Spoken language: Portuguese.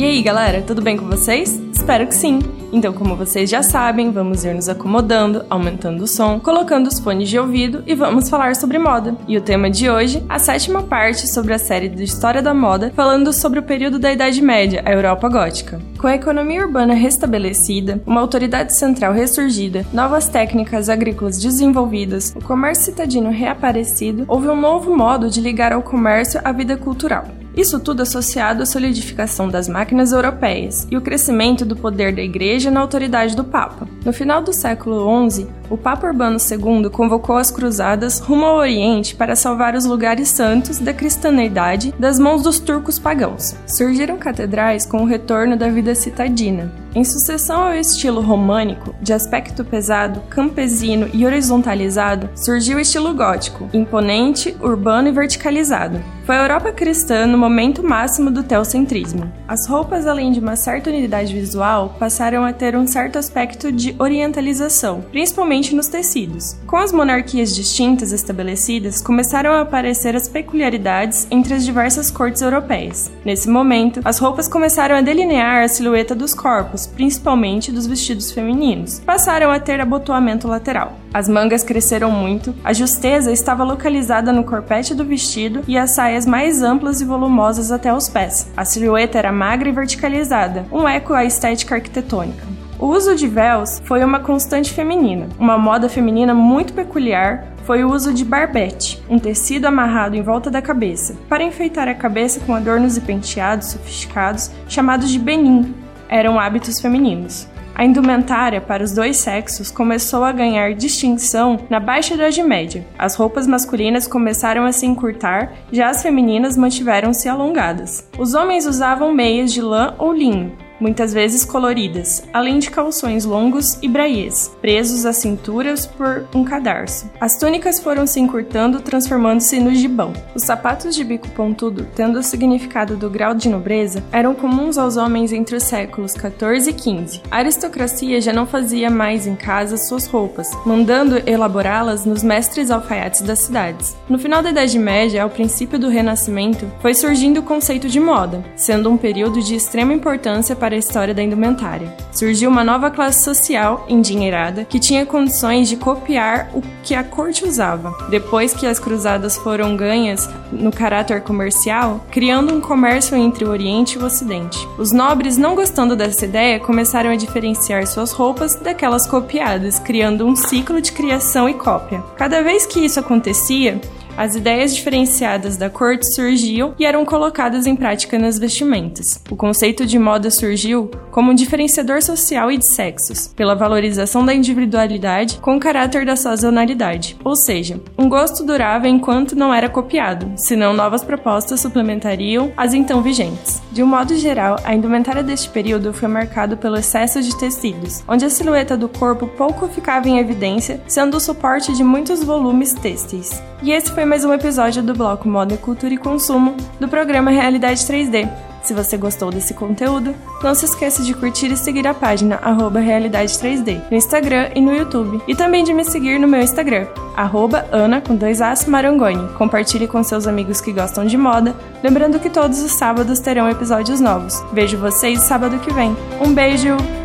aí, galera, tudo bem com vocês? Espero que sim! Então, como vocês já sabem, vamos ir nos acomodando, aumentando o som, colocando os fones de ouvido e vamos falar sobre moda. E o tema de hoje, a sétima parte sobre a série de História da Moda, falando sobre o período da Idade Média, a Europa Gótica. Com a economia urbana restabelecida, uma autoridade central ressurgida, novas técnicas agrícolas desenvolvidas, o comércio citadino reaparecido, houve um novo modo de ligar ao comércio à vida cultural. Isso tudo associado à solidificação das máquinas europeias e o crescimento do poder da Igreja na autoridade do Papa. No final do século XI, o Papa Urbano II convocou as cruzadas rumo ao Oriente para salvar os lugares santos da cristianidade das mãos dos turcos pagãos. Surgiram catedrais com o retorno da vida citadina. Em sucessão ao estilo românico, de aspecto pesado, campesino e horizontalizado, surgiu o estilo gótico, imponente, urbano e verticalizado. Foi a Europa cristã no momento máximo do teocentrismo. As roupas, além de uma certa unidade visual, passaram a ter um certo aspecto de orientalização, principalmente nos tecidos. Com as monarquias distintas estabelecidas, começaram a aparecer as peculiaridades entre as diversas cortes europeias. Nesse momento, as roupas começaram a delinear a silhueta dos corpos, principalmente dos vestidos femininos. Passaram a ter abotoamento lateral. As mangas cresceram muito, a justeza estava localizada no corpete do vestido e as saias mais amplas e volumosas até os pés. A silhueta era magra e verticalizada, um eco à estética arquitetônica. O uso de véus foi uma constante feminina. Uma moda feminina muito peculiar foi o uso de barbete, um tecido amarrado em volta da cabeça, para enfeitar a cabeça com adornos e penteados sofisticados chamados de benin. Eram hábitos femininos. A indumentária para os dois sexos começou a ganhar distinção na Baixa Idade Média. As roupas masculinas começaram a se encurtar, já as femininas mantiveram-se alongadas. Os homens usavam meias de lã ou linho, muitas vezes coloridas, além de calções longos e braiês, presos às cinturas por um cadarço. As túnicas foram se encurtando, transformando-se no gibão. Os sapatos de bico pontudo, tendo o significado do grau de nobreza, eram comuns aos homens entre os séculos 14 e 15. A aristocracia já não fazia mais em casa suas roupas, mandando elaborá-las nos mestres alfaiates das cidades. No final da Idade Média, ao princípio do Renascimento, foi surgindo o conceito de moda, sendo um período de extrema importância para para a história da indumentária. Surgiu uma nova classe social, endinheirada, que tinha condições de copiar o que a corte usava. Depois que as cruzadas foram ganhas no caráter comercial, criando um comércio entre o Oriente e o Ocidente. Os nobres, não gostando dessa ideia, começaram a diferenciar suas roupas daquelas copiadas, criando um ciclo de criação e cópia. Cada vez que isso acontecia, as ideias diferenciadas da corte surgiam e eram colocadas em prática nas vestimentas. O conceito de moda surgiu como um diferenciador social e de sexos, pela valorização da individualidade com caráter da sazonalidade, ou seja, um gosto durava enquanto não era copiado, senão novas propostas suplementariam as então vigentes. De um modo geral, a indumentária deste período foi marcado pelo excesso de tecidos, onde a silhueta do corpo pouco ficava em evidência, sendo o suporte de muitos volumes têxteis. E esse foi mais um episódio do bloco Moda, Cultura e Consumo do programa Realidade 3D. Se você gostou desse conteúdo, não se esqueça de curtir e seguir a página Realidade 3D no Instagram e no YouTube. E também de me seguir no meu Instagram, Ana com dois As Marangoni. Compartilhe com seus amigos que gostam de moda, lembrando que todos os sábados terão episódios novos. Vejo vocês sábado que vem. Um beijo!